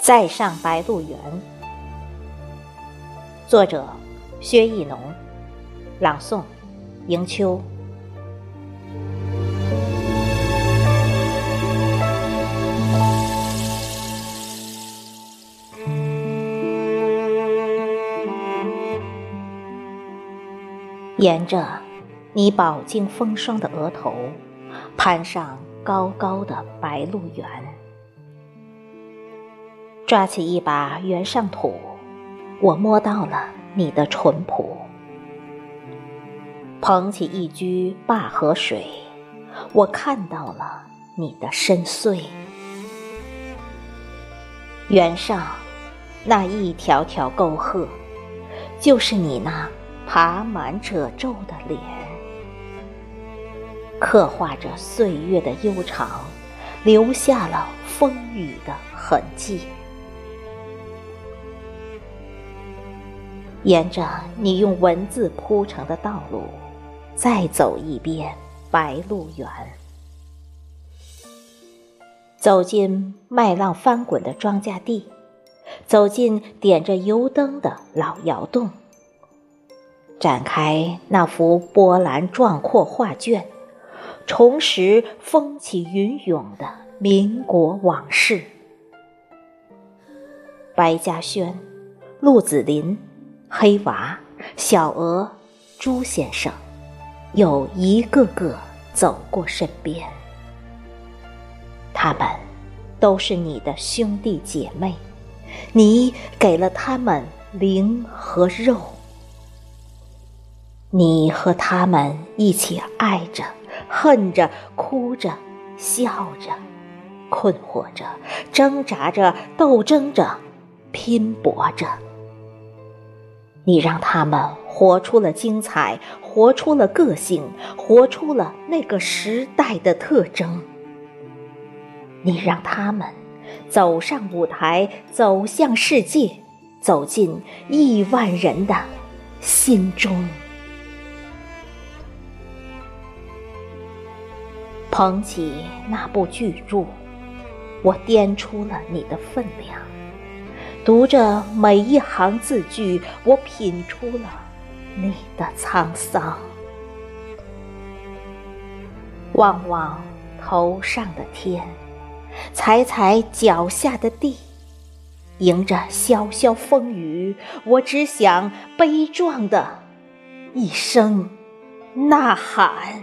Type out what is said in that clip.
再上白鹿原，作者：薛逸农，朗诵：迎秋。沿着你饱经风霜的额头，攀上高高的白鹿原。抓起一把原上土，我摸到了你的淳朴；捧起一掬灞河水，我看到了你的深邃。原上那一条条沟壑，就是你那爬满褶皱的脸，刻画着岁月的悠长，留下了风雨的痕迹。沿着你用文字铺成的道路，再走一遍白鹿原。走进麦浪翻滚的庄稼地，走进点着油灯的老窑洞，展开那幅波澜壮阔画卷，重拾风起云涌的民国往事。白嘉轩，鹿子霖。黑娃、小娥、朱先生，又一个个走过身边。他们都是你的兄弟姐妹，你给了他们灵和肉。你和他们一起爱着、恨着、哭着、笑着、困惑着、挣扎着、斗争着、拼搏着。你让他们活出了精彩，活出了个性，活出了那个时代的特征。你让他们走上舞台，走向世界，走进亿万人的心中。捧起那部巨著，我掂出了你的分量。读着每一行字句，我品出了你的沧桑。望望头上的天，踩踩脚下的地，迎着潇潇风雨，我只想悲壮的一声呐喊。